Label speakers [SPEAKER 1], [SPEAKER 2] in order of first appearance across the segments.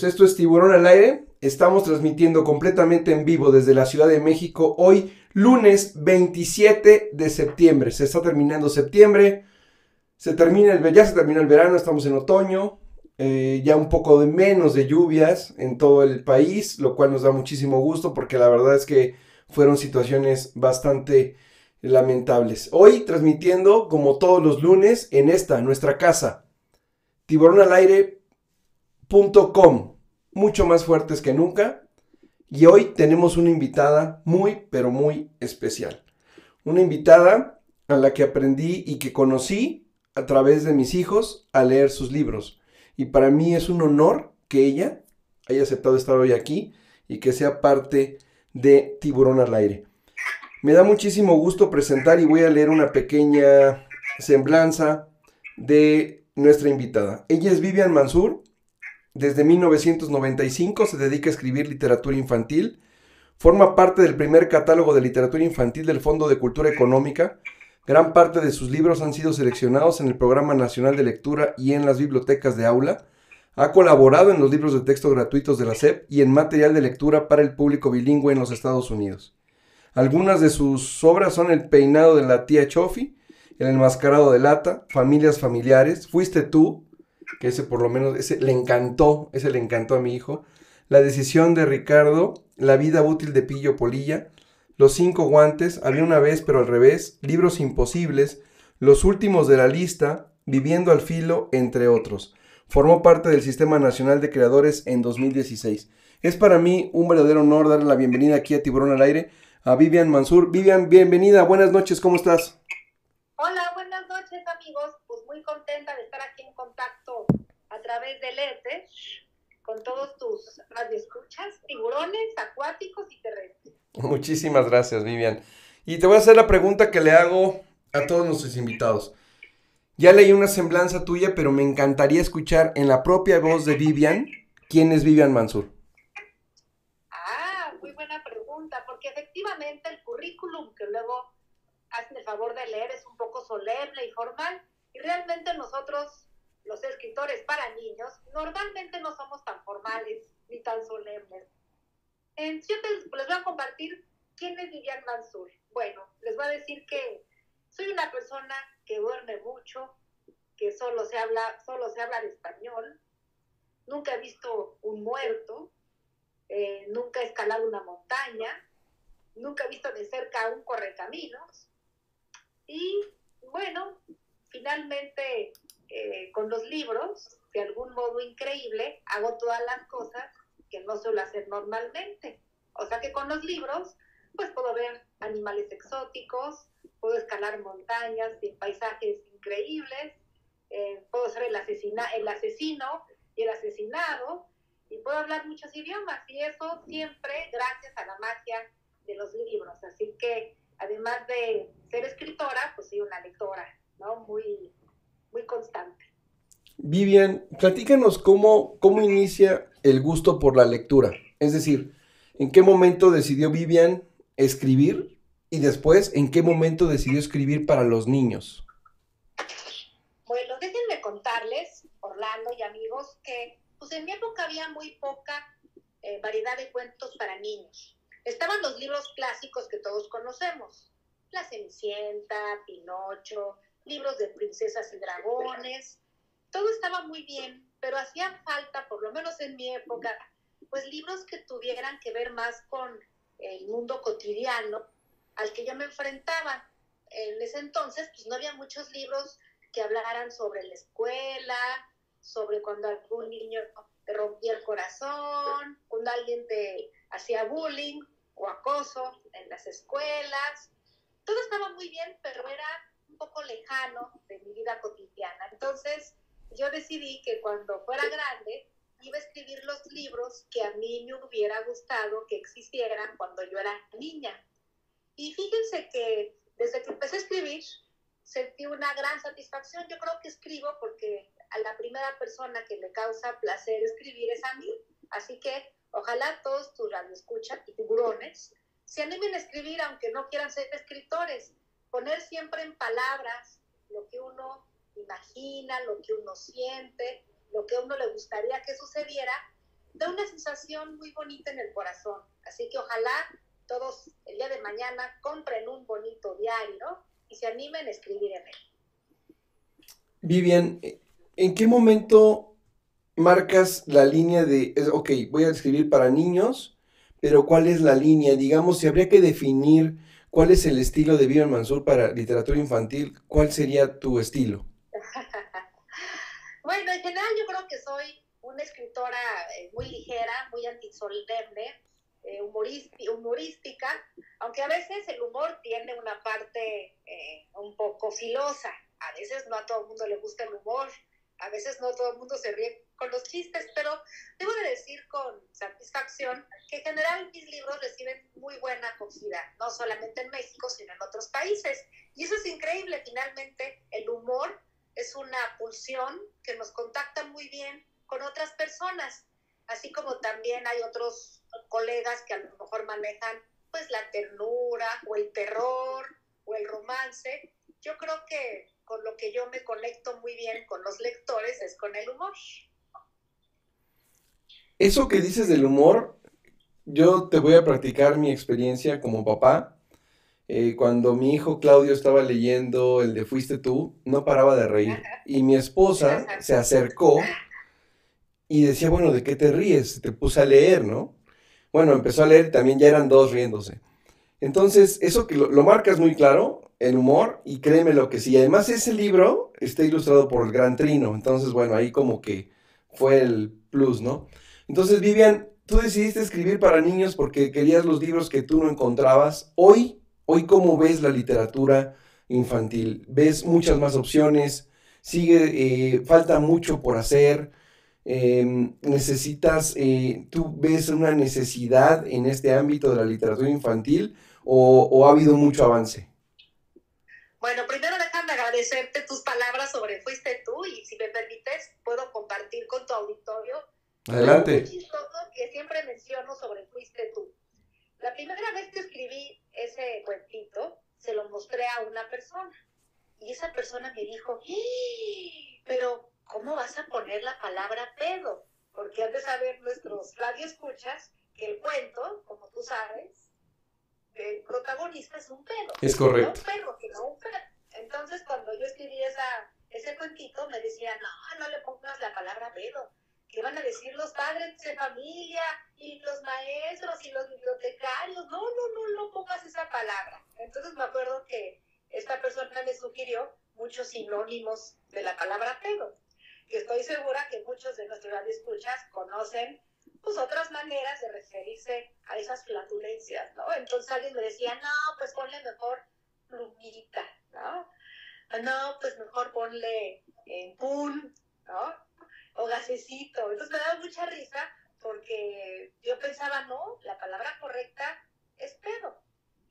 [SPEAKER 1] Bienvenidos. Esto es Tiburón al Aire. Estamos transmitiendo completamente en vivo desde la Ciudad de México hoy, lunes 27 de septiembre. Se está terminando septiembre. Se termina el, ya se termina el verano, estamos en otoño. Eh, ya un poco de menos de lluvias en todo el país, lo cual nos da muchísimo gusto porque la verdad es que fueron situaciones bastante lamentables. Hoy transmitiendo como todos los lunes en esta, nuestra casa, tiburonalaire.com, mucho más fuertes que nunca. Y hoy tenemos una invitada muy, pero muy especial. Una invitada a la que aprendí y que conocí a través de mis hijos a leer sus libros. Y para mí es un honor que ella haya aceptado estar hoy aquí y que sea parte de Tiburón al Aire. Me da muchísimo gusto presentar y voy a leer una pequeña semblanza de nuestra invitada. Ella es Vivian Mansur. Desde 1995 se dedica a escribir literatura infantil. Forma parte del primer catálogo de literatura infantil del Fondo de Cultura Económica. Gran parte de sus libros han sido seleccionados en el Programa Nacional de Lectura y en las bibliotecas de aula. Ha colaborado en los libros de texto gratuitos de la SEP y en material de lectura para el público bilingüe en los Estados Unidos. Algunas de sus obras son El peinado de la tía Chofi, el enmascarado de lata, familias familiares, fuiste tú, que ese por lo menos, ese le encantó, ese le encantó a mi hijo, la decisión de Ricardo, la vida útil de Pillo Polilla, los cinco guantes, había una vez pero al revés, libros imposibles, los últimos de la lista, viviendo al filo, entre otros. Formó parte del Sistema Nacional de Creadores en 2016. Es para mí un verdadero honor darle la bienvenida aquí a Tiburón al Aire a Vivian Mansur. Vivian, bienvenida, buenas noches, ¿cómo estás?
[SPEAKER 2] Hola, buenas noches amigos. Muy contenta de estar aquí en contacto a través del ETE con todos tus radioescuchas, tiburones, acuáticos y terrestres.
[SPEAKER 1] Muchísimas gracias, Vivian. Y te voy a hacer la pregunta que le hago a todos nuestros invitados. Ya leí una semblanza tuya, pero me encantaría escuchar en la propia voz de Vivian quién es Vivian Mansur.
[SPEAKER 2] Ah, muy buena pregunta, porque efectivamente el currículum que luego hacen el favor de leer, es un poco solemne y formal, y realmente nosotros, los escritores para niños, normalmente no somos tan formales ni tan solemnes. En siete les voy a compartir quién es Vivian Mansur. Bueno, les voy a decir que soy una persona que duerme mucho, que solo se habla, solo se habla de español, nunca he visto un muerto, eh, nunca he escalado una montaña, nunca he visto de cerca un correcaminos, y bueno, finalmente eh, con los libros, de algún modo increíble, hago todas las cosas que no suelo hacer normalmente. O sea que con los libros, pues puedo ver animales exóticos, puedo escalar montañas y paisajes increíbles, eh, puedo ser el, asesina, el asesino y el asesinado, y puedo hablar muchos idiomas, y eso siempre gracias a la magia de los libros. Así que además de ser escritora, pues soy una lectora, ¿no? Muy, muy constante.
[SPEAKER 1] Vivian, platícanos cómo, cómo inicia el gusto por la lectura. Es decir, ¿en qué momento decidió Vivian escribir? Y después, ¿en qué momento decidió escribir para los niños?
[SPEAKER 2] Bueno, déjenme contarles, Orlando y amigos, que pues en mi época había muy poca eh, variedad de cuentos para niños. Estaban los libros clásicos que todos conocemos, La Cenicienta, Pinocho, libros de princesas y dragones, todo estaba muy bien, pero hacían falta, por lo menos en mi época, pues libros que tuvieran que ver más con el mundo cotidiano al que yo me enfrentaba. En ese entonces, pues no había muchos libros que hablaran sobre la escuela, sobre cuando algún niño te rompía el corazón, cuando alguien te hacía bullying o acoso en las escuelas. Todo estaba muy bien, pero era poco lejano de mi vida cotidiana. Entonces yo decidí que cuando fuera grande iba a escribir los libros que a mí me hubiera gustado que existieran cuando yo era niña. Y fíjense que desde que empecé a escribir sentí una gran satisfacción. Yo creo que escribo porque a la primera persona que le causa placer escribir es a mí. Así que Ojalá todos tus radioescuchas y tiburones se animen a escribir aunque no quieran ser escritores. Poner siempre en palabras lo que uno imagina, lo que uno siente, lo que a uno le gustaría que sucediera, da una sensación muy bonita en el corazón. Así que ojalá todos el día de mañana compren un bonito diario y se animen a escribir en él.
[SPEAKER 1] Vivian, ¿en qué momento marcas la línea de, ok, voy a escribir para niños, pero ¿cuál es la línea? Digamos, si habría que definir cuál es el estilo de Vivian Mansur para literatura infantil, ¿cuál sería tu estilo?
[SPEAKER 2] bueno, en general yo creo que soy una escritora eh, muy ligera, muy antisolemne, eh, humorística, aunque a veces el humor tiene una parte eh, un poco filosa. A veces no a todo el mundo le gusta el humor, a veces no todo el mundo se ríe con los chistes, pero debo de decir con satisfacción que en general mis libros reciben muy buena acogida, no solamente en México, sino en otros países. Y eso es increíble, finalmente el humor es una pulsión que nos contacta muy bien con otras personas, así como también hay otros colegas que a lo mejor manejan pues la ternura o el terror o el romance. Yo creo que con lo que yo me conecto muy bien con los lectores es con el humor.
[SPEAKER 1] Eso que dices del humor, yo te voy a practicar mi experiencia como papá. Eh, cuando mi hijo Claudio estaba leyendo el de Fuiste tú, no paraba de reír. Y mi esposa se acercó y decía, bueno, ¿de qué te ríes? Te puse a leer, ¿no? Bueno, empezó a leer y también ya eran dos riéndose. Entonces, eso que lo, lo marcas muy claro, el humor y créeme lo que sí. Además, ese libro está ilustrado por el Gran Trino. Entonces, bueno, ahí como que fue el plus, ¿no? Entonces, Vivian, tú decidiste escribir para niños porque querías los libros que tú no encontrabas. Hoy, hoy, ¿cómo ves la literatura infantil? ¿Ves muchas más opciones? Sigue, eh, falta mucho por hacer. Em, necesitas, eh, tú ves una necesidad en este ámbito de la literatura infantil o ha habido mucho avance?
[SPEAKER 2] Bueno, primero déjame agradecerte tus palabras sobre Fuiste tú y si me permites puedo compartir con tu auditorio.
[SPEAKER 1] Adelante.
[SPEAKER 2] Chistoso que siempre menciono sobre Fuiste tú. La primera vez que escribí ese cuentito, se lo mostré a una persona y esa persona me dijo, ¡Eh! pero ¿cómo vas a poner la palabra pedo? Porque han de saber nuestros radioescuchas que el cuento, como tú sabes, el protagonista es un perro.
[SPEAKER 1] Es correcto.
[SPEAKER 2] No un perro, sino un perro. Entonces, cuando yo escribí esa, ese cuentito, me decían, no, no le pongas la palabra pedo. ¿Qué van a decir los padres de familia y los maestros y los bibliotecarios? No, no, no, no pongas esa palabra. Entonces me acuerdo que esta persona me sugirió muchos sinónimos de la palabra pedo, que estoy segura que muchos de nuestros radioescuchas conocen pues otras maneras de referirse a esas flatulencias, ¿no? Entonces alguien me decía, no, pues ponle mejor plumita, ¿no? No, pues mejor ponle en pun, ¿no? O gasecito. Entonces me daba mucha risa porque yo pensaba, no, la palabra correcta es pedo.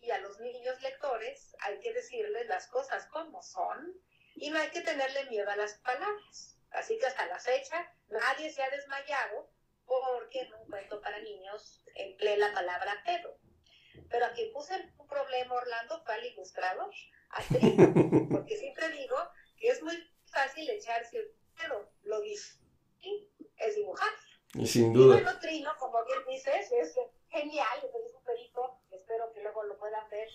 [SPEAKER 2] Y a los niños lectores hay que decirles las cosas como son y no hay que tenerle miedo a las palabras. Así que hasta la fecha nadie se ha desmayado porque en un cuento para niños empleé la palabra pedo. Pero aquí puse un problema, Orlando, fue al ilustrador, a porque siempre digo que es muy fácil echarse el pedo, lo difícil es dibujar.
[SPEAKER 1] Y sin duda.
[SPEAKER 2] Y bueno, Trino, como bien dices, es genial, es un perito, espero que luego lo puedan ver,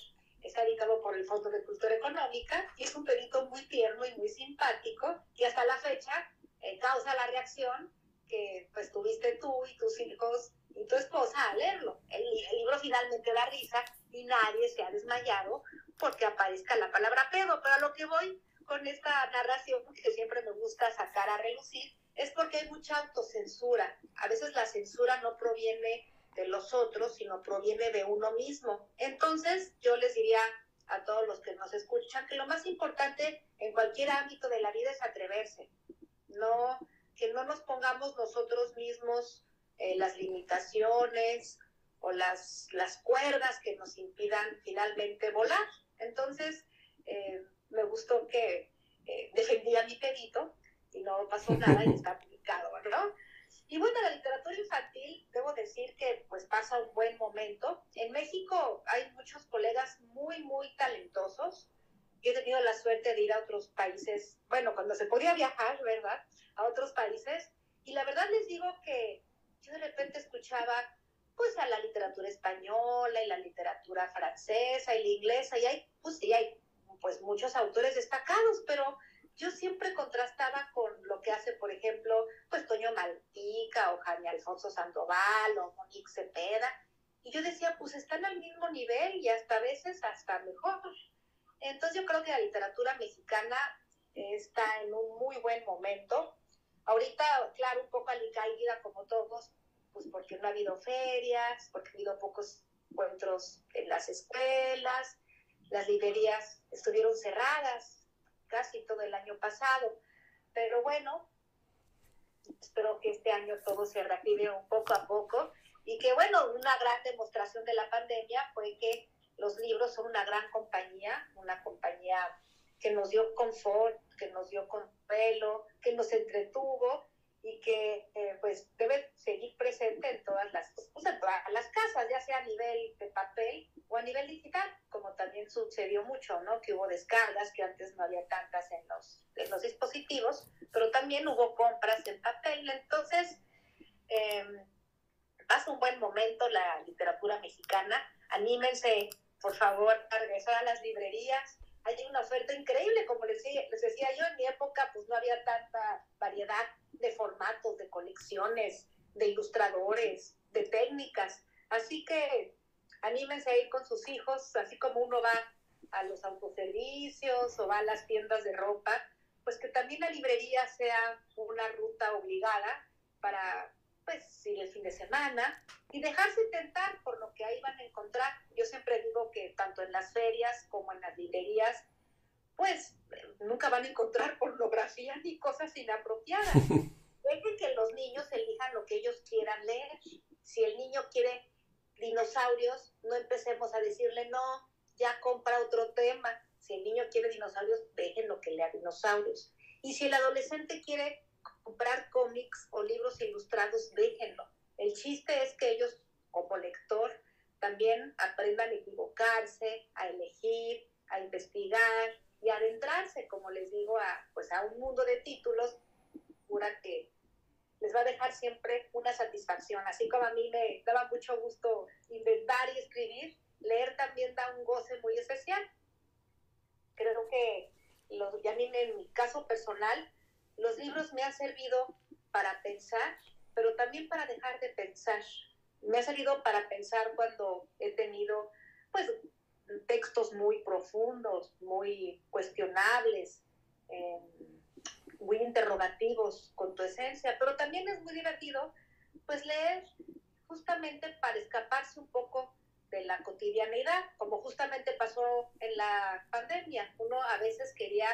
[SPEAKER 2] está dedicado por el Fondo de Cultura Económica, y es un perito muy tierno y muy simpático, que hasta la fecha eh, causa la reacción que pues tuviste tú y tus hijos y tu esposa a leerlo. El, libro finalmente da risa y nadie se ha desmayado porque aparezca la palabra pedo, pero a lo que voy con esta narración que siempre me gusta sacar a relucir es porque hay mucha autocensura. A veces la censura no proviene de los otros, sino proviene de uno mismo. Entonces, yo les diría a todos los que nos escuchan que lo más importante en cualquier ámbito de la vida es atreverse. No que no nos pongamos nosotros mismos eh, las limitaciones o las, las cuerdas que nos impidan finalmente volar. Entonces, eh, me gustó que eh, defendía mi pedito y no pasó nada y está publicado, ¿no? Y bueno, la literatura infantil, debo decir que pues pasa un buen momento. En México hay muchos colegas muy, muy talentosos yo he tenido la suerte de ir a otros países, bueno, cuando se podía viajar, ¿verdad? A otros países. Y la verdad les digo que yo de repente escuchaba pues a la literatura española y la literatura francesa y la inglesa y hay pues sí hay pues muchos autores destacados, pero yo siempre contrastaba con lo que hace, por ejemplo, pues Toño Maltica o Jaime Alfonso Sandoval o Monique Cepeda. Y yo decía, pues están al mismo nivel y hasta a veces hasta mejor. Entonces yo creo que la literatura mexicana está en un muy buen momento. Ahorita, claro, un poco alicaída como todos, pues porque no ha habido ferias, porque ha habido pocos encuentros en las escuelas, las librerías estuvieron cerradas casi todo el año pasado. Pero bueno, espero que este año todo se reactive un poco a poco y que bueno, una gran demostración de la pandemia fue que los libros son una gran compañía, una compañía que nos dio confort, que nos dio consuelo, que nos entretuvo y que eh, pues debe seguir presente en todas las pues, en las casas, ya sea a nivel de papel o a nivel digital, como también sucedió mucho, ¿no? Que hubo descargas, que antes no había tantas en los, en los dispositivos, pero también hubo compras en papel. Entonces, eh, pasa un buen momento la literatura mexicana. Anímense, por favor, regresar a las librerías. Hay una oferta increíble, como les les decía yo, en mi época pues no había tanta variedad de formatos, de colecciones, de ilustradores, de técnicas. Así que anímense a ir con sus hijos, así como uno va a los autoservicios o va a las tiendas de ropa, pues que también la librería sea una ruta obligada para pues ir el fin de semana y dejarse tentar por lo que ahí van a encontrar. Yo siempre digo que tanto en las ferias como en las librerías, pues nunca van a encontrar pornografía ni cosas inapropiadas. Dejen que los niños elijan lo que ellos quieran leer. Si el niño quiere dinosaurios, no empecemos a decirle no, ya compra otro tema. Si el niño quiere dinosaurios, déjenlo que lea dinosaurios. Y si el adolescente quiere comprar cómics o libros ilustrados, déjenlo. El chiste es que ellos, como lector, también aprendan a equivocarse, a elegir, a investigar y a adentrarse, como les digo, a, pues a un mundo de títulos, pura que les va a dejar siempre una satisfacción. Así como a mí me daba mucho gusto inventar y escribir, leer también da un goce muy especial. Creo que, los, ya en mi caso personal, los libros me han servido para pensar, pero también para dejar de pensar. Me ha servido para pensar cuando he tenido, pues, textos muy profundos, muy cuestionables, eh, muy interrogativos con tu esencia, pero también es muy divertido, pues, leer justamente para escaparse un poco de la cotidianidad, como justamente pasó en la pandemia. Uno a veces quería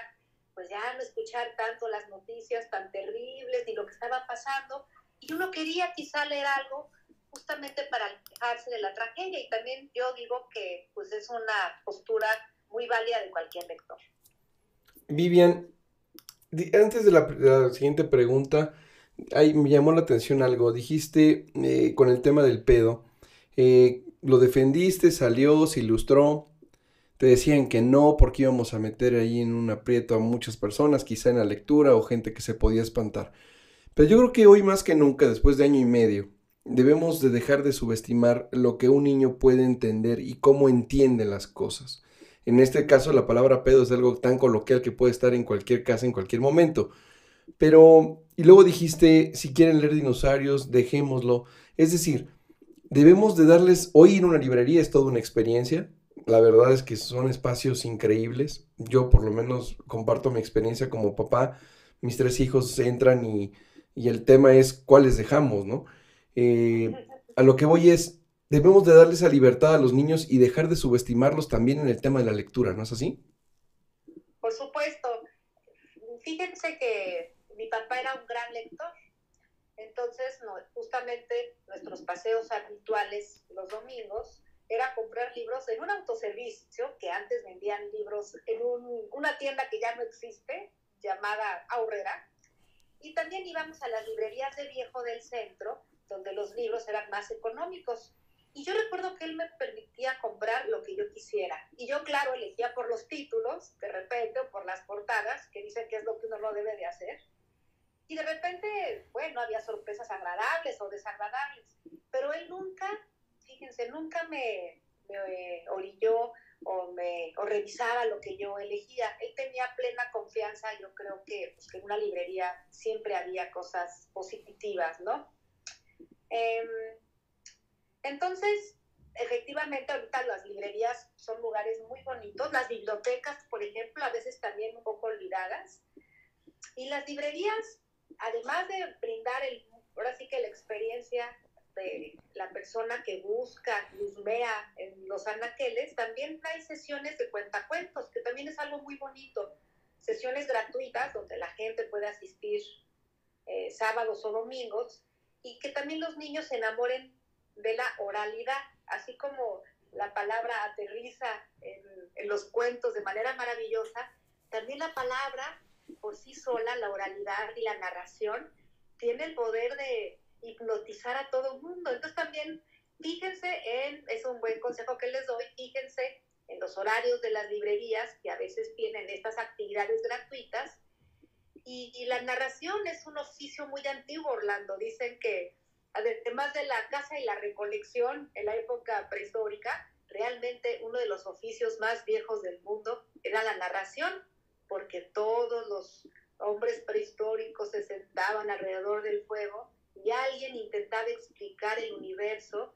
[SPEAKER 2] pues ya no escuchar tanto las noticias tan terribles ni lo que estaba pasando, y uno quería quizá leer algo justamente para alejarse de la tragedia, y también yo digo que pues es una postura muy válida de cualquier lector.
[SPEAKER 1] Vivian, antes de la, siguiente pregunta, ahí me llamó la atención algo, dijiste eh, con el tema del pedo, eh, lo defendiste, salió, se ilustró, te decían que no porque íbamos a meter ahí en un aprieto a muchas personas, quizá en la lectura o gente que se podía espantar. Pero yo creo que hoy más que nunca, después de año y medio, debemos de dejar de subestimar lo que un niño puede entender y cómo entiende las cosas. En este caso, la palabra pedo es algo tan coloquial que puede estar en cualquier casa, en cualquier momento. Pero, y luego dijiste, si quieren leer dinosaurios, dejémoslo. Es decir, debemos de darles, hoy en una librería es toda una experiencia, la verdad es que son espacios increíbles. Yo por lo menos comparto mi experiencia como papá. Mis tres hijos entran y, el tema es cuáles dejamos, ¿no? Eh, a lo que voy es, debemos de darles esa libertad a los niños y dejar de subestimarlos también en el tema de la lectura, ¿no es así?
[SPEAKER 2] Por supuesto. Fíjense que mi papá era un gran lector. Entonces, justamente nuestros paseos habituales los domingos era comprar libros en un autoservicio, que antes vendían libros en una tienda que ya no existe, llamada Aurrera, y también íbamos a las librerías de viejo del centro, donde los libros eran más económicos. Y yo recuerdo que él me permitía comprar lo que yo quisiera. Y yo, claro, elegía por los títulos, de repente, o por las portadas, que dicen que es lo que uno no debe de hacer. Y de repente, bueno, había sorpresas agradables o desagradables. Pero él nunca, fíjense, nunca me, me orilló o, me, o revisaba lo que yo elegía. Él tenía plena confianza, yo creo que, pues, en una librería siempre había cosas positivas, ¿no? Eh, entonces, efectivamente, ahorita las librerías son lugares muy bonitos, las bibliotecas, por ejemplo, a veces también un poco olvidadas. Y las librerías, además de brindar el, ahora sí que la experiencia de la persona que busca, luzmea en los anaqueles, también hay sesiones de cuentacuentos, que también es algo muy bonito. Sesiones gratuitas donde la gente puede asistir eh, sábados o domingos y que también los niños se enamoren de la oralidad, así como la palabra aterriza en, los cuentos de manera maravillosa, también la palabra por sí sola, la oralidad y la narración, tiene el poder de hipnotizar a todo el mundo. Entonces también fíjense en, es un buen consejo que les doy, fíjense en los horarios de las librerías que a veces tienen estas actividades gratuitas. Y, y la narración es un oficio muy antiguo, Orlando. Dicen que además de la caza y la recolección en la época prehistórica, realmente uno de los oficios más viejos del mundo era la narración, porque todos los hombres prehistóricos se sentaban alrededor del fuego y alguien intentaba explicar el universo,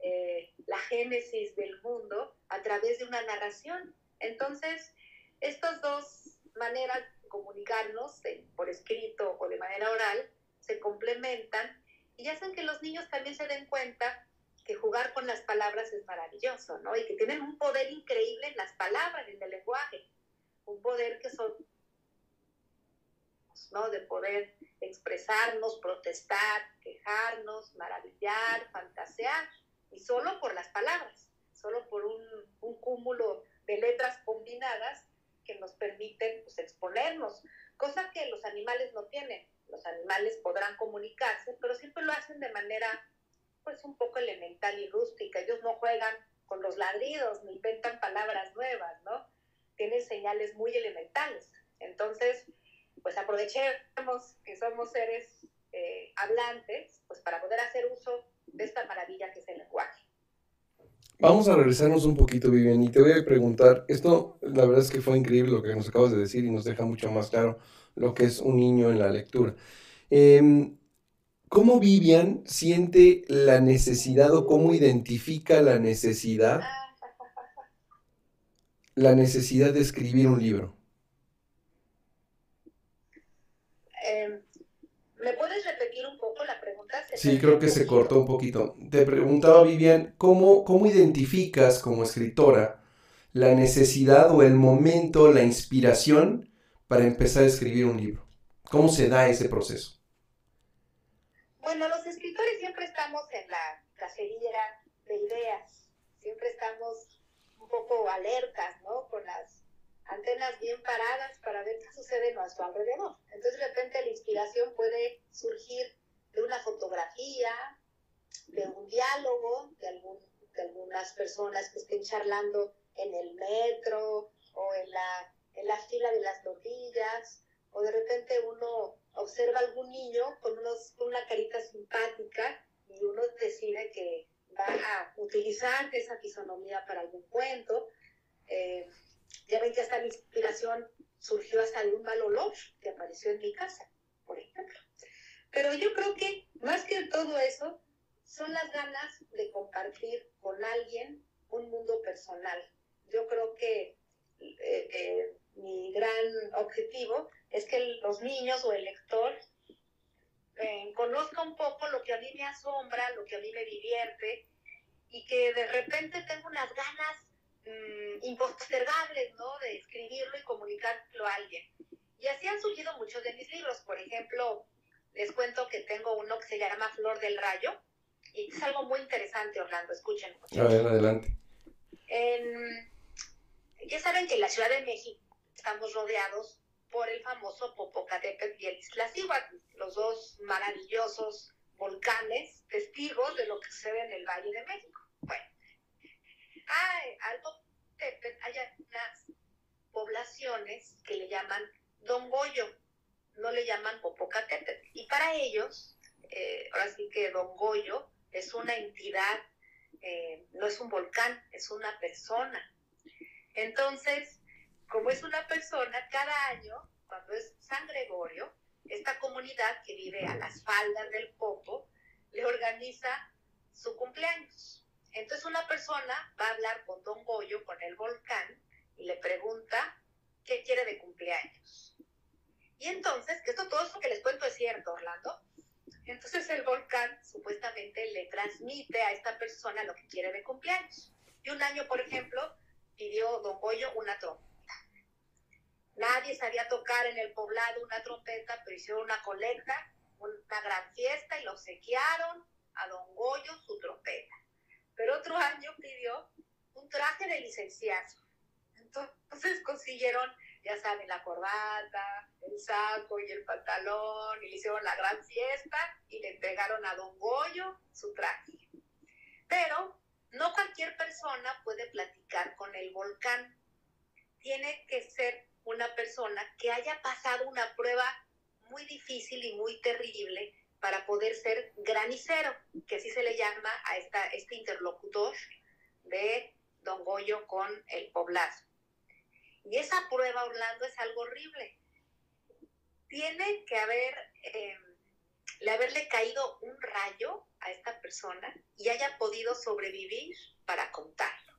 [SPEAKER 2] eh, la génesis del mundo, a través de una narración. Entonces, estas dos maneras de comunicarnos, por escrito o de manera oral, se complementan y hacen que los niños también se den cuenta que jugar con las palabras es maravilloso, ¿no? Y que tienen un poder increíble en las palabras, en el lenguaje, un poder que son, ¿no? De poder expresarnos, protestar, quejarnos, maravillar, fantasear, y solo por las palabras, solo por un, cúmulo de letras combinadas que nos permiten pues, exponernos, cosa que los animales no tienen los animales podrán comunicarse, pero siempre lo hacen de manera pues un poco elemental y rústica. Ellos no juegan con los ladridos ni inventan palabras nuevas, ¿no? Tienen señales muy elementales. Entonces, pues aprovechemos que somos seres eh, hablantes, pues para poder hacer uso de esta maravilla que es el lenguaje.
[SPEAKER 1] Vamos a regresarnos un poquito, Vivian, y te voy a preguntar, esto la verdad es que fue increíble lo que nos acabas de decir y nos deja mucho más claro lo que es un niño en la lectura. Em, ¿Cómo Vivian siente la necesidad o cómo identifica la necesidad, la necesidad de escribir un libro?
[SPEAKER 2] Em, ¿Me puedes repetir un poco la pregunta?
[SPEAKER 1] Sí, creo que se cortó un poquito. Te preguntaba, Vivian, ¿cómo, ¿cómo identificas como escritora la necesidad o el momento, la inspiración para empezar a escribir un libro? ¿Cómo se da ese proceso?
[SPEAKER 2] Bueno, los escritores siempre estamos en la cacería de ideas, siempre estamos un poco alertas, ¿no? Con las bien paradas para ver qué sucede a nuestro alrededor. Entonces, de repente, la inspiración puede surgir de una fotografía, de un diálogo, de, algún, de algunas personas que estén charlando en el metro o en la en la fila de las tortillas, o de repente uno observa algún niño con, unos, una carita simpática y uno decide que va a utilizar esa fisonomía para algún cuento. Eh, ya ven que esta inspiración surgió hasta de un mal olor que apareció en mi casa, por ejemplo. Pero yo creo que más que todo eso, son las ganas de compartir con alguien un mundo personal. Yo creo que eh, eh, mi gran objetivo es que los niños o el lector eh, conozca un poco lo que a mí me asombra, lo que a mí me divierte y que de repente tengo unas ganas mm, impostergables, ¿no? De escribirlo y comunicarlo a alguien. Y así han surgido muchos de mis libros. Por ejemplo, les cuento que tengo uno que se llama Flor del Rayo y es algo muy interesante, Orlando. Escuchen.
[SPEAKER 1] A ver, adelante.
[SPEAKER 2] ya saben que en la Ciudad de México estamos rodeados por el famoso Popocatépetl y el Iztaccíhuatl, los dos maravillosos volcanes, testigos de lo que sucede en el Valle de México. Bueno, hay, algo, hay unas poblaciones que le llaman Don Goyo, no le llaman Popocatépetl. Y para ellos, eh, ahora sí que Don Goyo es una entidad, eh, no es un volcán, es una persona. Entonces, como es una persona, cada año, cuando es San Gregorio, esta comunidad que vive a las faldas del Popo, le organiza su cumpleaños. Entonces una persona va a hablar con Don Goyo, con el volcán, y le pregunta qué quiere de cumpleaños. Y entonces, que esto todo eso que les cuento es cierto, Orlando. Entonces el volcán supuestamente le transmite a esta persona lo que quiere de cumpleaños. Y un año, por ejemplo, pidió Don Goyo una trompeta. Nadie sabía tocar en el poblado una trompeta, pero hicieron una colecta, una gran fiesta y lo obsequiaron a Don Goyo su trompeta. Pero otro año pidió un traje de licenciado. Entonces consiguieron, ya saben, la corbata, el saco y el pantalón, y le hicieron la gran fiesta y le entregaron a Don Goyo su traje. Pero no cualquier persona puede platicar con el volcán. Tiene que ser una persona que haya pasado una prueba muy difícil y muy terrible para poder ser granicero, que así se le llama a esta, este interlocutor de Don Goyo con el poblado. Y esa prueba, Orlando, es algo horrible. Tiene que haber, eh, le haberle caído un rayo a esta persona y haya podido sobrevivir para contarlo.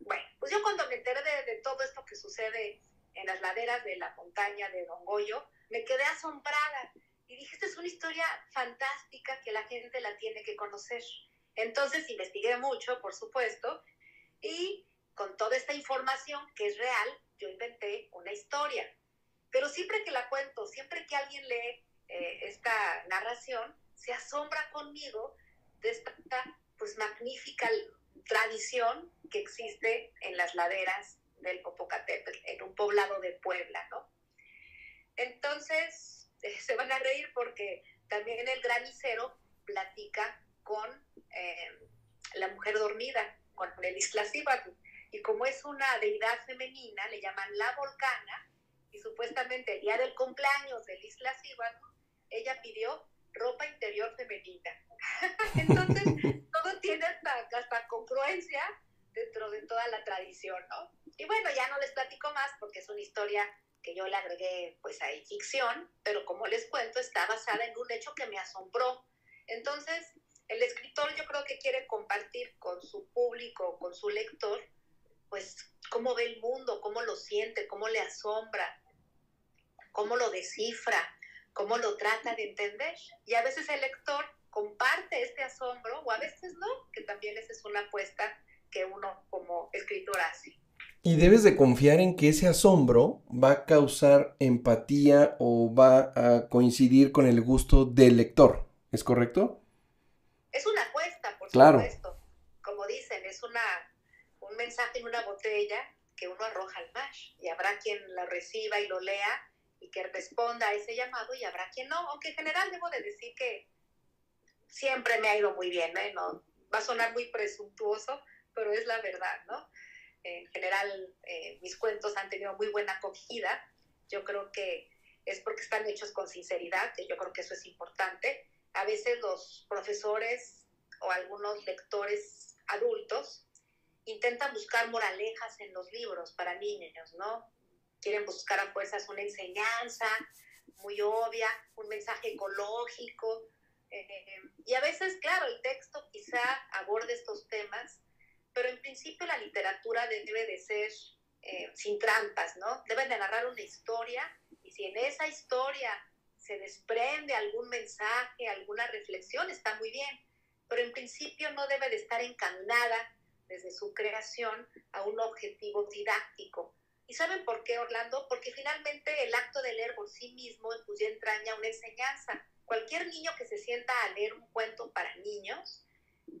[SPEAKER 2] Bueno, pues yo cuando me enteré de, de todo esto que sucede en las laderas de la montaña de Don Goyo, me quedé asombrada y dije, esta es una historia fantástica que la gente la tiene que conocer. Entonces investigué mucho, por supuesto, y con toda esta información que es real, yo inventé una historia. Pero siempre que la cuento, siempre que alguien lee eh, esta narración, se asombra conmigo de esta pues magnífica tradición que existe en las laderas del Popocatépetl, en un poblado de Puebla, ¿no? Entonces, se van a reír porque también el granicero platica con eh, la mujer dormida, con el Islasíbatl. Y como es una deidad femenina, le llaman la volcana, y supuestamente el día del cumpleaños del Islasíbatl, ella pidió ropa interior femenina. Entonces, todo tiene hasta, hasta congruencia dentro de toda la tradición, ¿no? Y bueno, ya no les platico más porque es una historia que yo le agregué pues ahí ficción, pero como les cuento, está basada en un hecho que me asombró. Entonces, el escritor yo creo que quiere compartir con su público, con su lector, pues cómo ve el mundo, cómo lo siente, cómo le asombra, cómo lo descifra, cómo lo trata de entender. Y a veces el lector comparte este asombro o a veces no, que también esa es una apuesta que uno como escritor hace.
[SPEAKER 1] Y debes de confiar en que ese asombro va a causar empatía o va a coincidir con el gusto del lector. ¿Es correcto?
[SPEAKER 2] Es una apuesta, por supuesto. Como dicen, es una, un mensaje en una botella que uno arroja al mar. Y habrá quien lo reciba y lo lea y que responda a ese llamado y habrá quien no. Aunque en general debo de decir que siempre me ha ido muy bien, ¿eh? No, va a sonar muy presuntuoso, pero es la verdad, ¿no? En general eh, mis cuentos han tenido muy buena acogida. Yo creo que es porque están hechos con sinceridad, que yo creo que eso es importante. A veces los profesores o algunos lectores adultos intentan buscar moralejas en los libros para niños, ¿no? Quieren buscar a fuerzas una enseñanza muy obvia, un mensaje ecológico. Eh, y a veces, claro, el texto quizá aborde estos temas, pero en principio la literatura debe de ser eh, sin trampas, ¿no? Deben de narrar una historia y si en esa historia se desprende algún mensaje, alguna reflexión, está muy bien, pero en principio no debe de estar encaminada desde su creación a un objetivo didáctico. ¿Y saben por qué, Orlando? Porque finalmente el acto de leer por sí mismo pues ya entraña una enseñanza. Cualquier niño que se sienta a leer un cuento para niños,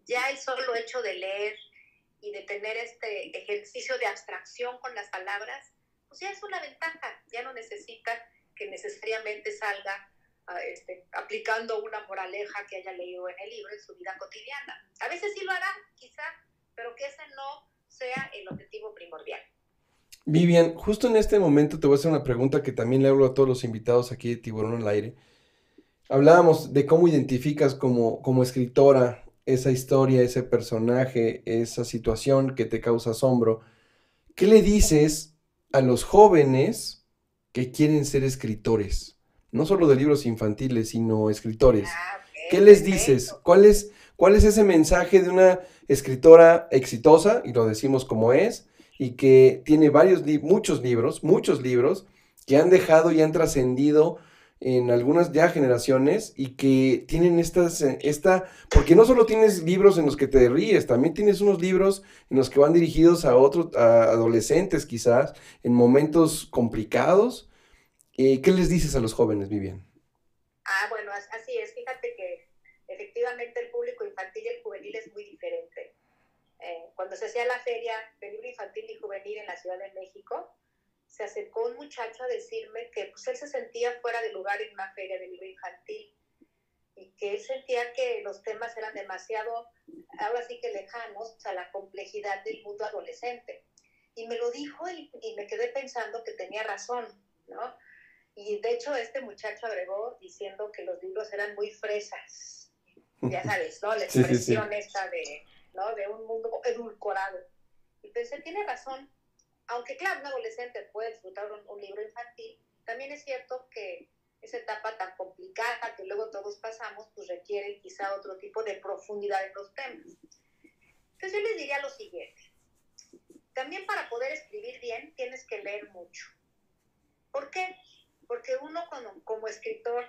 [SPEAKER 2] ya el solo hecho de leer y de tener este ejercicio de abstracción con las palabras, pues ya es una ventaja, ya no necesita que necesariamente salga este, aplicando una moraleja que haya leído en el libro en su vida cotidiana. A veces sí lo hará, quizá, pero que ese no sea el objetivo primordial.
[SPEAKER 1] Vivian, justo en este momento te voy a hacer una pregunta que también le hablo a todos los invitados aquí de Tiburón al Aire. Hablábamos de cómo identificas como, como escritora esa historia, ese personaje, esa situación que te causa asombro. ¿Qué le dices a los jóvenes que quieren ser escritores? No solo de libros infantiles, sino escritores. Ah, ¿Qué les dices? ¿Cuál es, ¿Cuál es ese mensaje de una escritora exitosa, y lo decimos como es, y que tiene varios, muchos libros, muchos libros, que han dejado y han trascendido en algunas ya generaciones y que tienen estas, eh, esta, porque no solo tienes libros en los que te ríes, también tienes unos libros en los que van dirigidos a otros, a adolescentes quizás, en momentos complicados. Eh, ¿Qué les dices a los jóvenes, Vivian?
[SPEAKER 2] Ah, bueno, así es. Fíjate que efectivamente el público infantil y el juvenil es muy diferente. Eh, cuando se hacía la feria de libro infantil y juvenil en la Ciudad de México, se acercó un muchacho a decirme que pues, él se sentía fuera de lugar en una feria de libro infantil y que él sentía que los temas eran demasiado, ahora sí que lejanos a la complejidad del mundo adolescente. Y me lo dijo y, y me quedé pensando que tenía razón, ¿no? Y de hecho este muchacho agregó diciendo que los libros eran muy fresas, ya sabes, ¿no? La expresión esta de, ¿no? de un mundo edulcorado. Y pensé, tiene razón, aunque claro, un adolescente puede disfrutar un, libro infantil, también es cierto que esa etapa tan complicada que luego todos pasamos, pues requiere quizá otro tipo de profundidad en los temas. Entonces yo les diría lo siguiente. También para poder escribir bien tienes que leer mucho. ¿Por qué? Porque uno como, como escritor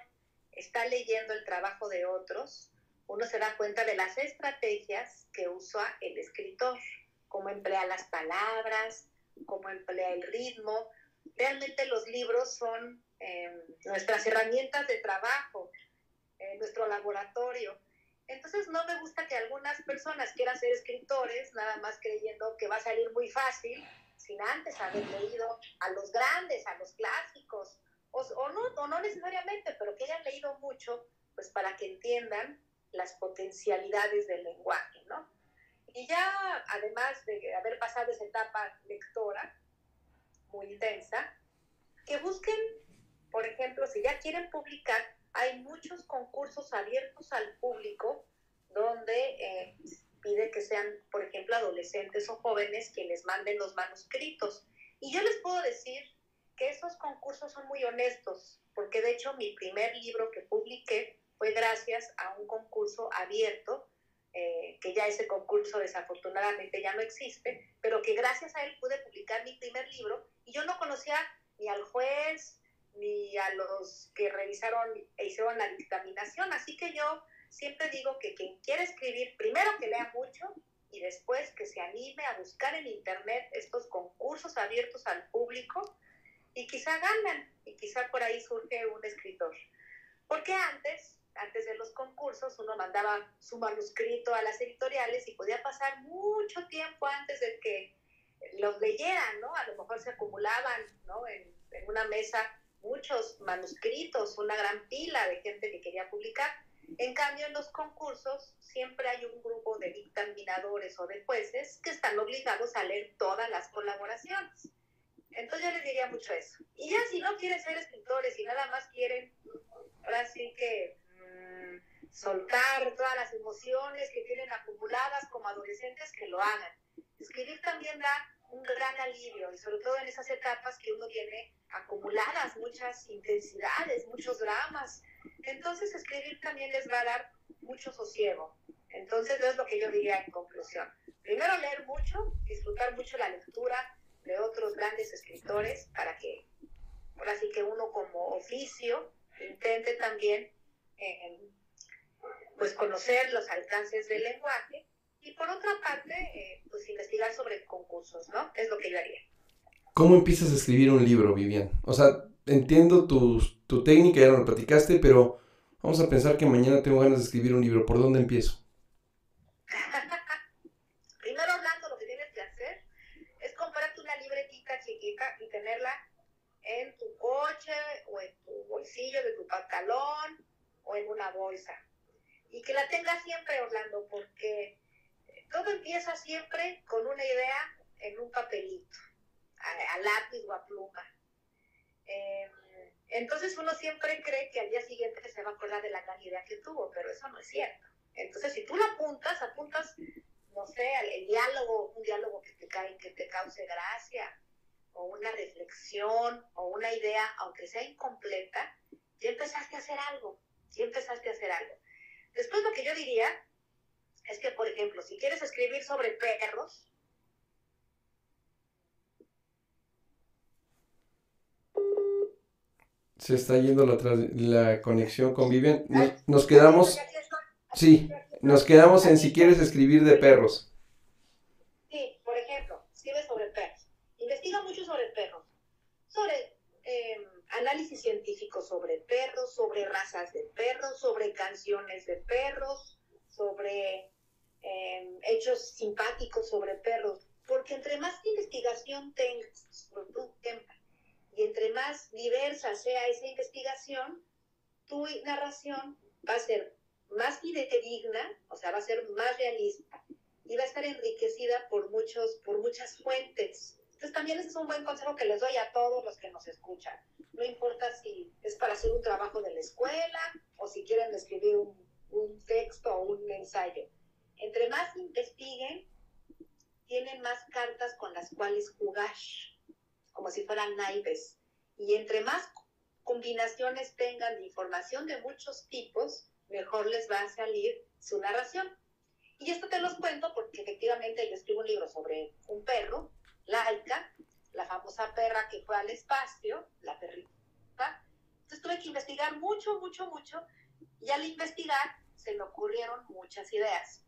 [SPEAKER 2] está leyendo el trabajo de otros, uno se da cuenta de las estrategias que usa el escritor, cómo emplea las palabras, cómo emplea el ritmo. Realmente los libros son em, nuestras herramientas de trabajo, eh, nuestro laboratorio. Entonces no me gusta que algunas personas quieran ser escritores nada más creyendo que va a salir muy fácil sin antes haber leído a los grandes, a los clásicos, o, o, no, o no necesariamente, pero que hayan leído mucho, pues para que entiendan las potencialidades del lenguaje, ¿no? Y ya, además de haber pasado esa etapa lectora muy intensa, que busquen, por ejemplo, si ya quieren publicar, hay muchos concursos abiertos al público donde eh, pide que sean, por ejemplo, adolescentes o jóvenes quienes manden los manuscritos. Y yo les puedo decir que esos concursos son muy honestos, porque de hecho mi primer libro que publiqué fue gracias a un concurso abierto eh, que ya ese concurso desafortunadamente ya no existe, pero que gracias a él pude publicar mi primer libro y yo no conocía ni al juez ni a los que revisaron e hicieron la dictaminación, así que yo siempre digo que quien quiere escribir, primero que lea mucho y después que se anime a buscar en internet estos concursos abiertos al público y quizá ganan y quizá por ahí surge un escritor. Porque antes antes de los concursos uno mandaba su manuscrito a las editoriales y podía pasar mucho tiempo antes de que los leyeran, ¿no? A lo mejor se acumulaban, ¿no? En, en una mesa muchos manuscritos, una gran pila de gente que quería publicar. En cambio, en los concursos siempre hay un grupo de dictaminadores o de jueces que están obligados a leer todas las colaboraciones. Entonces yo les diría mucho eso. Y ya si no quieren ser escritores y nada más quieren, ahora sí que soltar todas las emociones que tienen acumuladas como adolescentes, que lo hagan. Escribir también da un gran alivio y sobre todo en esas etapas que uno tiene acumuladas muchas intensidades, muchos dramas. Entonces escribir también les va a dar mucho sosiego. Entonces es lo que yo diría en conclusión. Primero leer mucho, disfrutar mucho la lectura de otros grandes escritores para que, ahora sí que uno como oficio intente también eh, pues conocer los alcances del lenguaje y por otra parte, eh, pues investigar sobre concursos, ¿no? Es lo que yo haría.
[SPEAKER 1] ¿Cómo empiezas a escribir un libro, Vivian? O sea, entiendo tu, tu técnica, ya lo platicaste, pero vamos a pensar que mañana tengo ganas de escribir un libro. ¿Por dónde empiezo?
[SPEAKER 2] Primero hablando, lo que tienes que hacer es comprarte una libretita chiquita y tenerla en tu coche o en tu bolsillo de tu pantalón o en una bolsa. Y que la tenga siempre, Orlando, porque todo empieza siempre con una idea en un papelito, a, lápiz o a pluma. Em, entonces uno siempre cree que al día siguiente se va a acordar de la gran idea que tuvo, pero eso no es cierto. Entonces si tú la apuntas, apuntas, no sé, el diálogo, un diálogo que te, que te cause gracia, o una reflexión, o una idea, aunque sea incompleta, ya empezaste a hacer algo, ya empezaste a hacer algo. Después lo que yo diría es que, por ejemplo, si quieres escribir sobre perros,
[SPEAKER 1] se está yendo la, la conexión con Vivian. Nos, quedamos, sí, nos quedamos en si quieres escribir de perros.
[SPEAKER 2] Sí, por ejemplo, escribe sobre perros. Investiga mucho sobre perros. Sobre em, análisis científico sobre perros, sobre razas de perros, sobre canciones de perros, sobre em, hechos simpáticos sobre perros. Porque entre más investigación tengas sobre un tema y entre más diversa sea esa investigación, tu narración va a ser más fidedigna, o sea, va a ser más realista y va a estar enriquecida por, muchos, por muchas fuentes. Entonces también ese es un buen consejo que les doy a todos los que nos escuchan. No importa si es para hacer un trabajo de la escuela o si quieren escribir un, un texto o un ensayo. Entre más investiguen, tienen más cartas con las cuales jugar como si fueran naipes. Y entre más combinaciones tengan de información de muchos tipos, mejor les va a salir su narración. Y esto te los cuento porque efectivamente yo escribo un libro sobre un perro, Laika, la famosa perra que fue al espacio, la perrita. Entonces tuve que investigar mucho, mucho, mucho, y al investigar se me ocurrieron muchas ideas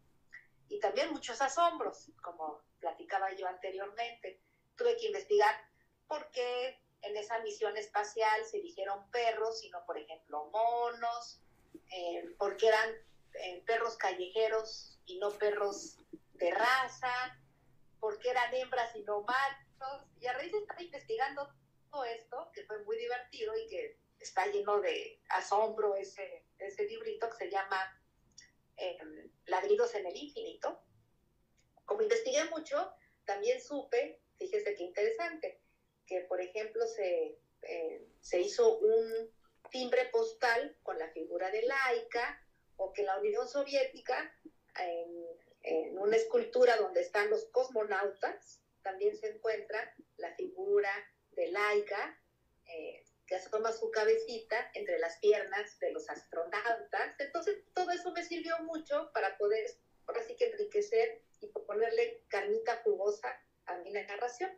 [SPEAKER 2] y también muchos asombros, como platicaba yo anteriormente. Tuve que investigar por qué en esa misión espacial se eligieron perros, sino por ejemplo monos, eh, porque eran eh, perros callejeros y no perros de raza, porque eran hembras y no machos. Y a raíz de estar investigando todo esto, que fue muy divertido y que está lleno de asombro ese, ese librito que se llama eh, Ladridos en el Infinito, como investigué mucho, también supe, fíjese qué interesante, que, por ejemplo, se, eh, se hizo un timbre postal con la figura de Laika, o que la Unión Soviética, en, una escultura donde están los cosmonautas, también se encuentra la figura de Laika, eh, que asoma su cabecita entre las piernas de los astronautas. Entonces, todo eso me sirvió mucho para poder, ahora sí que enriquecer y ponerle carnita jugosa a mi narración.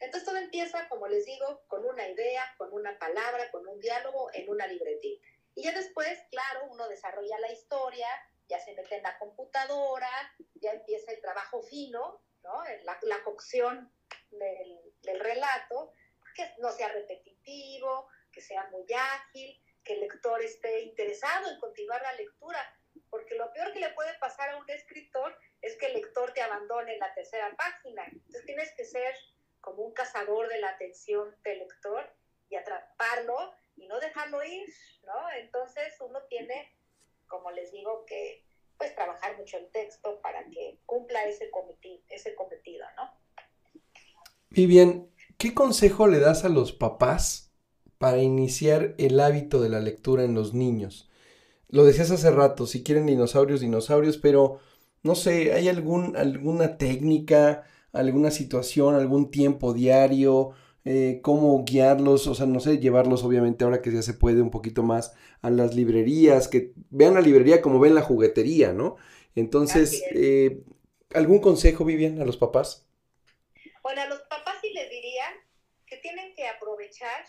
[SPEAKER 2] Entonces todo empieza, como les digo, con una idea, con una palabra, con un diálogo en una libretita. Y ya después, claro, uno desarrolla la historia, ya se mete en la computadora, ya empieza el trabajo fino, ¿no? la, la cocción del, del relato, que no sea repetitivo, que sea muy ágil, que el lector esté interesado en continuar la lectura, porque lo peor que le puede pasar a un escritor es que el lector te abandone en la tercera página. Entonces tienes que ser como un cazador de la atención del lector y atraparlo y no dejarlo ir, ¿no? Entonces uno tiene, como les digo, que pues trabajar mucho el texto para que cumpla ese cometido, ese cometido, ¿no?
[SPEAKER 1] Vivian, ¿qué consejo le das a los papás para iniciar el hábito de la lectura en los niños? Lo decías hace rato, si quieren dinosaurios, dinosaurios, pero no sé, ¿hay algún, alguna técnica? alguna situación, algún tiempo diario, eh, cómo guiarlos, o sea, no sé, llevarlos obviamente ahora que ya se puede un poquito más a las librerías, que vean la librería como ven la juguetería, ¿no? Entonces, eh, ¿algún consejo, Vivian, a los papás?
[SPEAKER 2] Bueno, a los papás sí les diría que tienen que aprovechar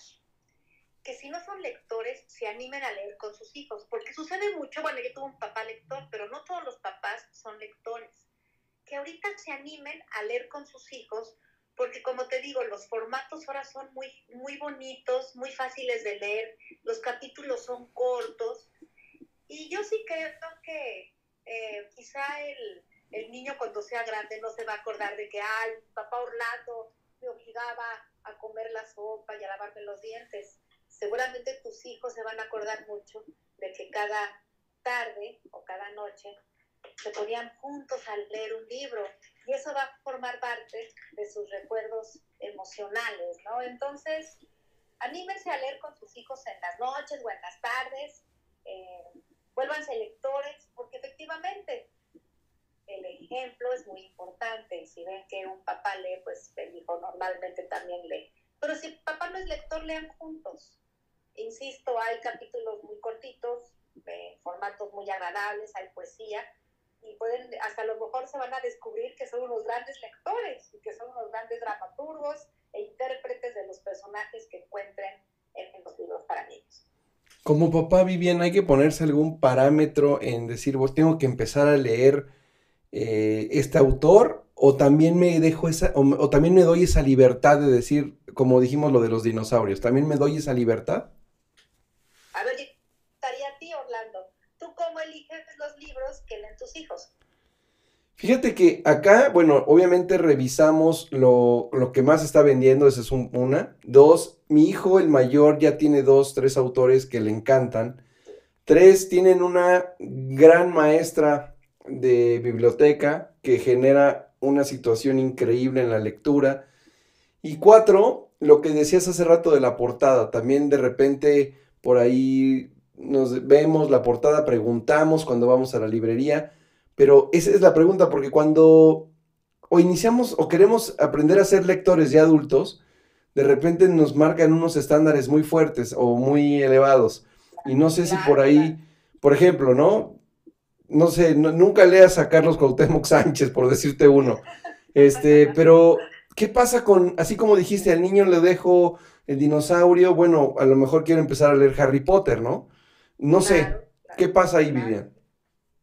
[SPEAKER 2] que si no son lectores, se animen a leer con sus hijos, porque sucede mucho, bueno, yo tuve un papá lector, pero no todos los papás son lectores que ahorita se animen a leer con sus hijos, porque como te digo, los formatos ahora son muy, muy bonitos, muy fáciles de leer, los capítulos son cortos, y yo sí creo que eh, quizá el, el, niño cuando sea grande no se va a acordar de que, ay, papá Orlando me obligaba a comer la sopa y a lavarme los dientes. Seguramente tus hijos se van a acordar mucho de que cada tarde o cada noche se ponían juntos a leer un libro y eso va a formar parte de sus recuerdos emocionales, ¿no? Entonces, anímense a leer con sus hijos en las noches o en las tardes, eh, vuélvanse lectores, porque efectivamente el ejemplo es muy importante. Si ven que un papá lee, pues el hijo normalmente también lee. Pero si papá no es lector, lean juntos. Insisto, hay capítulos muy cortitos, formatos muy agradables, hay poesía, y pueden, hasta a lo mejor se van a descubrir que son unos grandes lectores y que son unos grandes dramaturgos e intérpretes de los personajes que encuentren en, los libros para niños.
[SPEAKER 1] Como papá, Vivian, hay que ponerse algún parámetro en decir, vos tengo que empezar a leer eh, este autor o también me dejo esa, o, también me doy esa libertad de decir, como dijimos lo de los dinosaurios, también me doy esa libertad.
[SPEAKER 2] A ver, estaría a ti, Orlando. ¿Tú cómo eliges libros que leen tus hijos?
[SPEAKER 1] Fíjate que acá, bueno, obviamente revisamos lo, que más está vendiendo, esa es una. Dos, mi hijo, el mayor, ya tiene dos, tres autores que le encantan. Tres, tienen una gran maestra de biblioteca que genera una situación increíble en la lectura. Y cuatro, lo que decías hace rato de la portada, también de repente por ahí nos vemos la portada, preguntamos cuando vamos a la librería, pero esa es la pregunta, porque cuando o iniciamos o queremos aprender a ser lectores ya adultos, de repente nos marcan unos estándares muy fuertes o muy elevados. Y no sé si por ahí, por ejemplo, ¿no? No sé, nunca leas a Carlos Cuauhtémoc Sánchez, por decirte uno. Este, pero, ¿qué pasa con, así como dijiste, al niño le dejo el dinosaurio, bueno, a lo mejor quiero empezar a leer Harry Potter, ¿no? No sé, ¿qué pasa ahí, Vivian?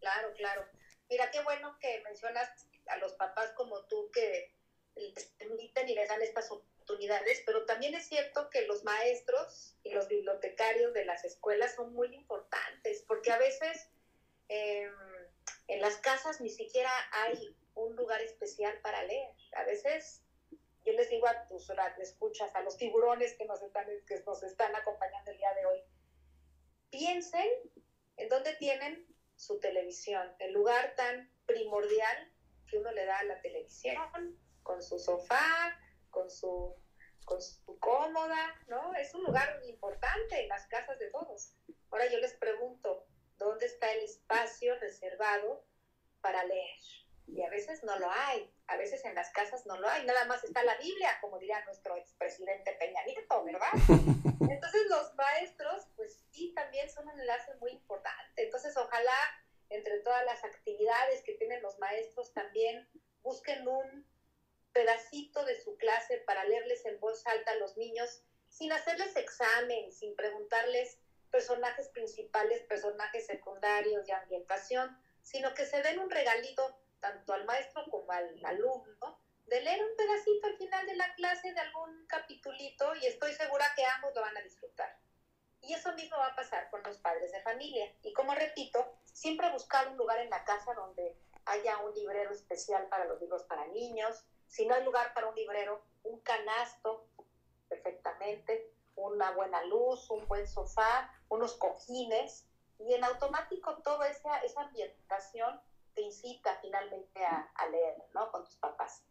[SPEAKER 2] Claro, claro. Mira, qué bueno que mencionas a los papás como tú que les permiten y les dan estas oportunidades, pero también es cierto que los maestros y los bibliotecarios de las escuelas son muy importantes, porque a veces em, en las casas ni siquiera hay un lugar especial para leer. A veces yo les digo a tus escuchas, a los tiburones que nos están, que nos están acompañando el día de hoy, piensen en dónde tienen su televisión, el lugar tan primordial que uno le da a la televisión, con su sofá, con su, con su cómoda, ¿no? Es un lugar importante en las casas de todos. Ahora yo les pregunto, ¿dónde está el espacio reservado para leer? Y a veces no lo hay, a veces en las casas no lo hay, nada más está la Biblia, como diría nuestro expresidente Peña Nieto, ¿verdad? Entonces los maestros, pues sí, también son un enlace muy importante. Entonces ojalá entre todas las actividades que tienen los maestros también busquen un pedacito de su clase para leerles en voz alta a los niños sin hacerles examen, sin preguntarles personajes principales, personajes secundarios de ambientación, sino que se den un regalito tanto al maestro como al alumno, de leer un pedacito al final de la clase de algún capitulito y estoy segura que ambos lo van a disfrutar. Y eso mismo va a pasar con los padres de familia. Y como repito, siempre buscar un lugar en la casa donde haya un librero especial para los libros para niños. Si no hay lugar para un librero, un canasto perfectamente, una buena luz, un buen sofá, unos cojines. Y en automático toda esa, esa ambientación te incita finalmente a, leer, ¿no? Con tus papás.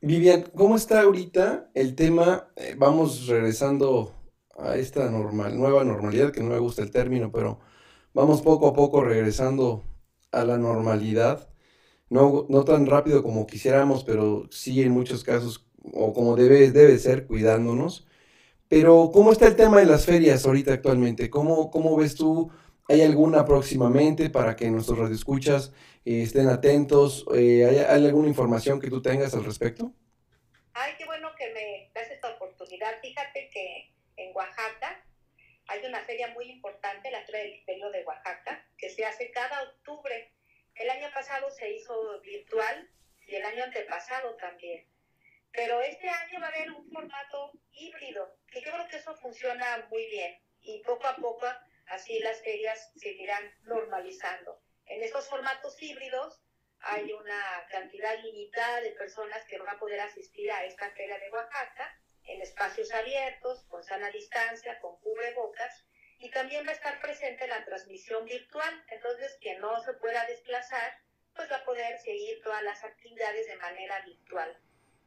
[SPEAKER 1] Vivian, ¿cómo está ahorita el tema? Eh, vamos regresando a esta normal, nueva normalidad, que no me gusta el término, pero vamos poco a poco regresando a la normalidad. No, no tan rápido como quisiéramos, pero sí en muchos casos, o como debe, debe ser, cuidándonos. Pero, ¿cómo está el tema de las ferias ahorita actualmente? ¿Cómo, cómo ves tú ¿Hay alguna próximamente para que nuestros radioescuchas eh, estén atentos? Eh, ¿hay, alguna información que tú tengas al respecto?
[SPEAKER 2] Ay, qué bueno que me das esta oportunidad. Fíjate que Oaxaca hay una feria muy importante, la Feria del Imperio de Oaxaca, que se hace cada octubre. El año pasado se hizo virtual y el año antepasado también. Pero este año va a haber un formato híbrido, que yo creo que eso funciona muy bien. Y poco a poco Así las ferias seguirán normalizando. En estos formatos híbridos hay una cantidad limitada de personas que van a poder asistir a esta feria de Oaxaca en espacios abiertos, con sana distancia, con cubrebocas, y también va a estar presente la transmisión virtual. Entonces, quien no se pueda desplazar, pues va a poder seguir todas las actividades de manera virtual.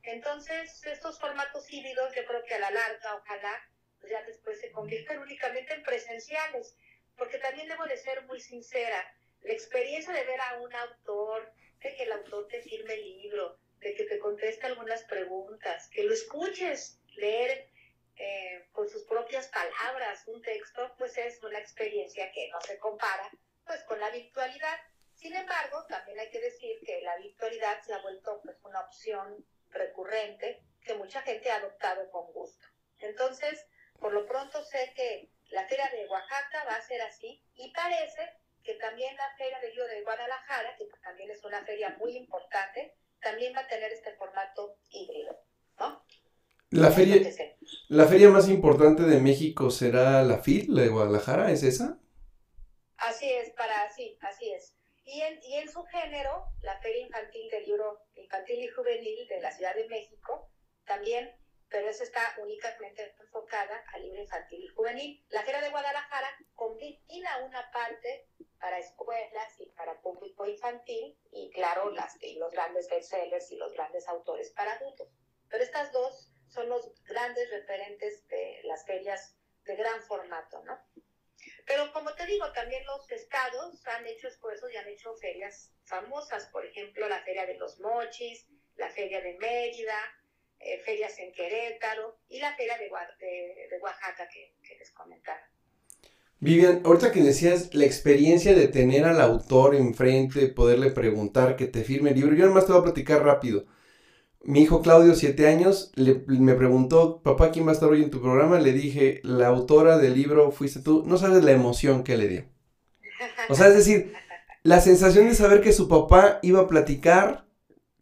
[SPEAKER 2] Entonces, estos formatos híbridos yo creo que a la larga, ojalá, pues ya después se conviertan únicamente en presenciales, porque también debo de ser muy sincera, la experiencia de ver a un autor, de que el autor te firme el libro, de que te conteste algunas preguntas, que lo escuches leer eh, con sus propias palabras un texto, pues es una experiencia que no se compara pues con la virtualidad. Sin embargo, también hay que decir que la virtualidad se ha vuelto pues, una opción recurrente que mucha gente ha adoptado con gusto. Entonces, por lo pronto sé que la Feria de Oaxaca va a ser así y parece que también la Feria de Río de Guadalajara, que también es una feria muy importante, también va a tener este formato híbrido, ¿no?
[SPEAKER 1] La feria, la feria más importante de México será la FIL, la de Guadalajara, ¿es esa?
[SPEAKER 2] Así es, para sí, así es. Y en, y en su género, la Feria Infantil del Libro Infantil y Juvenil de la Ciudad de México, también, pero esa está únicamente enfocada al libro infantil y juvenil. La Feria de Guadalajara combina una parte para escuelas y para público infantil y claro, las, y los grandes bestsellers y los grandes autores para adultos. Pero estas dos son los grandes referentes de las ferias de gran formato, ¿no? Pero como te digo, también los estados han hecho esfuerzos y han hecho ferias famosas, por ejemplo, la Feria de los Mochis, la Feria de Mérida, eh, ferias en Querétaro y la Feria de, Oaxaca que, les comentaba.
[SPEAKER 1] Vivian, ahorita que decías la experiencia de tener al autor enfrente, poderle preguntar que te firme el libro, yo además te voy a platicar rápido. Mi hijo Claudio, siete años, me preguntó, papá, ¿quién va a estar hoy en tu programa? Le dije, la autora del libro fuiste tú. No sabes la emoción que le dio. O sea, es decir, la sensación de saber que su papá iba a platicar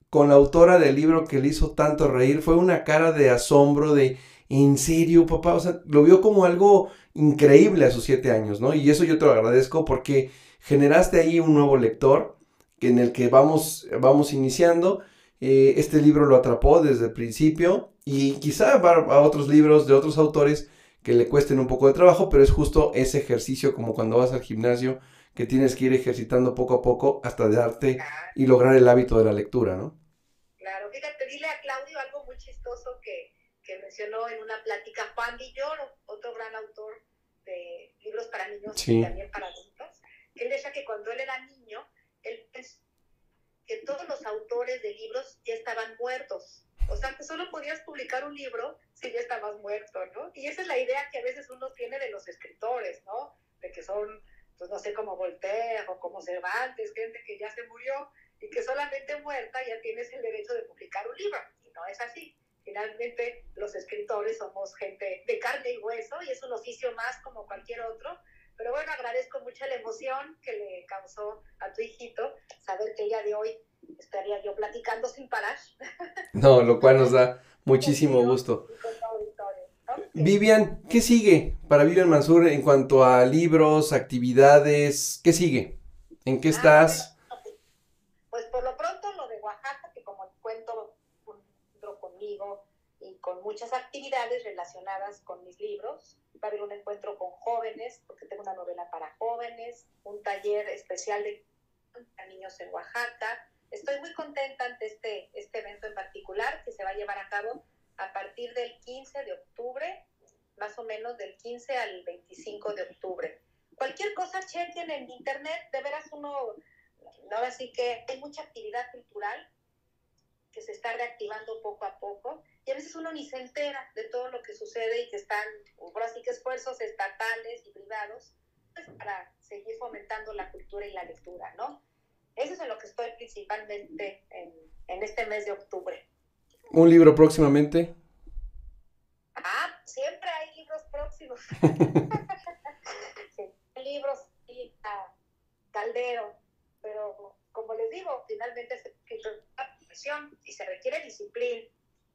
[SPEAKER 1] con la autora del libro que le hizo tanto reír fue una cara de asombro, de, ¿en serio, papá? O sea, lo vio como algo increíble a sus siete años, ¿no? Y eso yo te lo agradezco porque generaste ahí un nuevo lector en el que vamos, vamos iniciando eh, este libro lo atrapó desde el principio y quizá va a otros libros de otros autores que le cuesten un poco de trabajo, pero es justo ese ejercicio como cuando vas al gimnasio que tienes que ir ejercitando poco a poco hasta darte y lograr el hábito de la lectura, ¿no?
[SPEAKER 2] Claro, fíjate, dile a Claudio algo muy chistoso que, que mencionó en una plática Juan Villoro, otro gran autor de libros para niños y también para adultos. Él decía que cuando él era niño, él pensó que todos los autores de libros ya estaban muertos. O sea, que solo podías publicar un libro si ya estabas muerto, ¿no? Y esa es la idea que a veces uno tiene de los escritores, ¿no? De que son, pues no sé, como Voltaire o como Cervantes, gente que ya se murió y que solamente muerta ya tienes el derecho de publicar un libro. Y no es así. Finalmente, los escritores somos gente de carne y hueso y es un oficio más como cualquier otro pero bueno, agradezco mucho la emoción que le causó a tu hijito saber que ella de hoy estaría yo platicando sin parar.
[SPEAKER 1] No, lo cual nos da muchísimo gusto. Vivian, ¿qué sigue para Vivian Mansur en cuanto a libros, actividades? ¿Qué sigue? ¿En qué ah, estás?
[SPEAKER 2] pues por lo pronto lo de Oaxaca, que como cuento un libro conmigo y con muchas actividades relacionadas con mis libros, va a haber un encuentro con jóvenes, tengo una novela para jóvenes, un taller especial de niños en Oaxaca. Estoy muy contenta ante este, este evento en particular que se va a llevar a cabo a partir del 15 de octubre, más o menos del 15 al 25 de octubre. Cualquier cosa chequen en internet, de veras uno, ahora sí que hay mucha actividad cultural que se está reactivando poco a poco y a veces uno ni se entera de todo lo que sucede y que están, por así que esfuerzos estatales y privados pues, para seguir fomentando la cultura y la lectura, ¿no? Eso es en lo que estoy principalmente en, en este mes de octubre.
[SPEAKER 1] ¿Un libro próximamente?
[SPEAKER 2] Ah, siempre hay libros próximos. sí, libros y caldero, pero como les digo, finalmente es y se requiere disciplina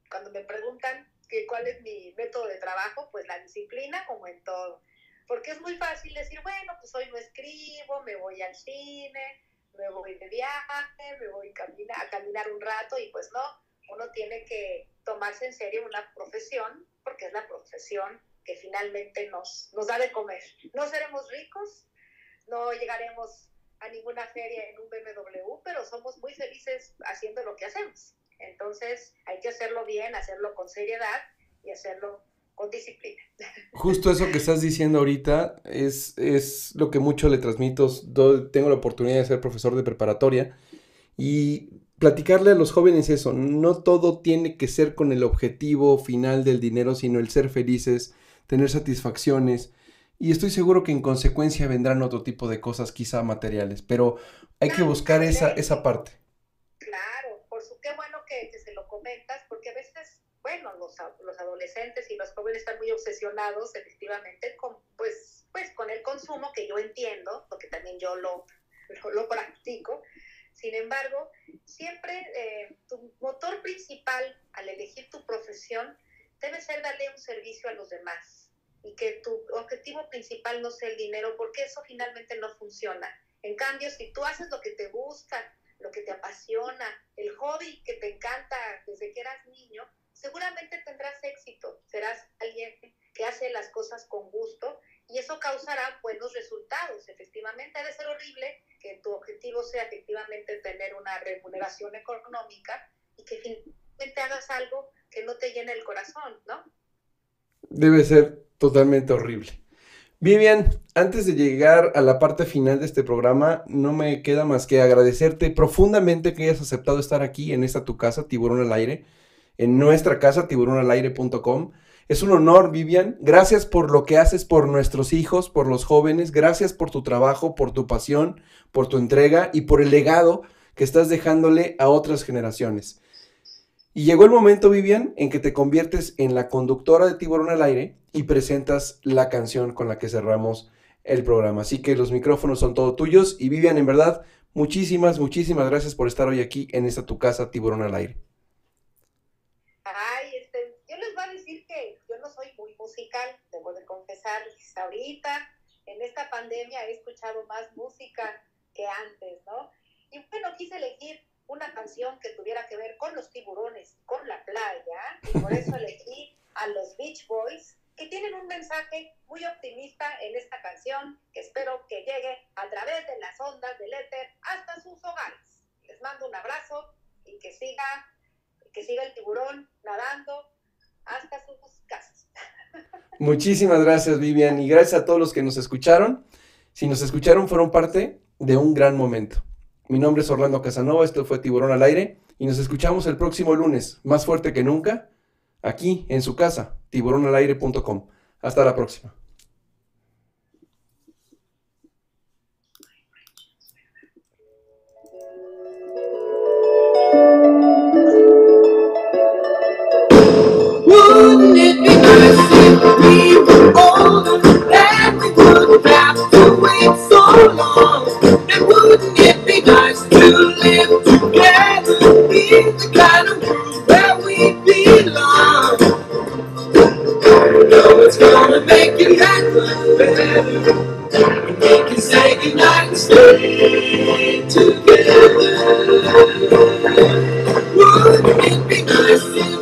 [SPEAKER 2] cuando me preguntan que cuál es mi método de trabajo, pues la disciplina como en todo. Porque es muy fácil decir, bueno, pues hoy no escribo, me voy al cine, me voy de viaje, me voy a caminar, a caminar un rato y pues no, uno tiene que tomarse en serio una profesión porque es la profesión que finalmente nos, nos da de comer. No seremos ricos, no llegaremos a ninguna feria en un BMW, pero somos muy felices haciendo lo que hacemos. Entonces hay que hacerlo bien, hacerlo con seriedad y hacerlo con disciplina.
[SPEAKER 1] Justo eso que estás diciendo ahorita es, es lo que mucho le transmito. Tengo la oportunidad de ser profesor de preparatoria y platicarle a los jóvenes eso. No todo tiene que ser con el objetivo final del dinero, sino el ser felices, tener satisfacciones. Y estoy seguro que en consecuencia vendrán otro tipo de cosas, quizá materiales, pero hay que buscar esa, esa parte.
[SPEAKER 2] Claro, por su, qué bueno que, que se lo comentas, porque a veces bueno, los, los adolescentes y los jóvenes están muy obsesionados efectivamente con, pues, pues, con el consumo, que yo entiendo, porque también yo lo, lo, practico. Sin embargo, siempre eh, tu motor principal al elegir tu profesión debe ser darle un servicio a los demás y que tu objetivo principal no sea el dinero, porque eso finalmente no funciona. En cambio, si tú haces lo que te gusta, lo que te apasiona, el hobby que te encanta desde que eras niño, seguramente tendrás éxito, serás alguien que hace las cosas con gusto y eso causará buenos resultados. Efectivamente, debe ser horrible que tu objetivo sea efectivamente tener una remuneración económica y que finalmente hagas algo que no te llene el corazón, ¿no?
[SPEAKER 1] Debe ser totalmente horrible. Vivian, antes de llegar a la parte final de este programa, no me queda más que agradecerte profundamente que hayas aceptado estar aquí en esta tu casa, Tiburón al Aire en nuestra casa, tiburonalaire.com. Es un honor, Vivian. Gracias por lo que haces por nuestros hijos, por los jóvenes. Gracias por tu trabajo, por tu pasión, por tu entrega y por el legado que estás dejándole a otras generaciones. Y llegó el momento, Vivian, en que te conviertes en la conductora de Tiburón al Aire y presentas la canción con la que cerramos el programa. Así que los micrófonos son todos tuyos. Y Vivian, en verdad, muchísimas, muchísimas gracias por estar hoy aquí en esta tu casa, Tiburón al Aire.
[SPEAKER 2] musical, debo de confesar, ahorita en esta pandemia he escuchado más música que antes, ¿no? Y bueno, quise elegir una canción que tuviera que ver con los tiburones, con la playa, y por eso elegí a los Beach Boys, que tienen un mensaje muy optimista en esta canción, que espero que llegue a través de las ondas del éter hasta sus hogares. Les mando un abrazo y que siga, que siga el tiburón nadando hasta sus casas.
[SPEAKER 1] Muchísimas gracias, Vivian, y gracias a todos los que nos escucharon. Si nos escucharon, fueron parte de un gran momento. Mi nombre es Orlando Casanova, esto fue Tiburón al Aire, y nos escuchamos el próximo lunes, más fuerte que nunca, aquí en su casa, tiburonalaire.com. Hasta la próxima. Of world where we belong? Know it's gonna make it happen better. We can say goodnight and stay together. Wouldn't it be nice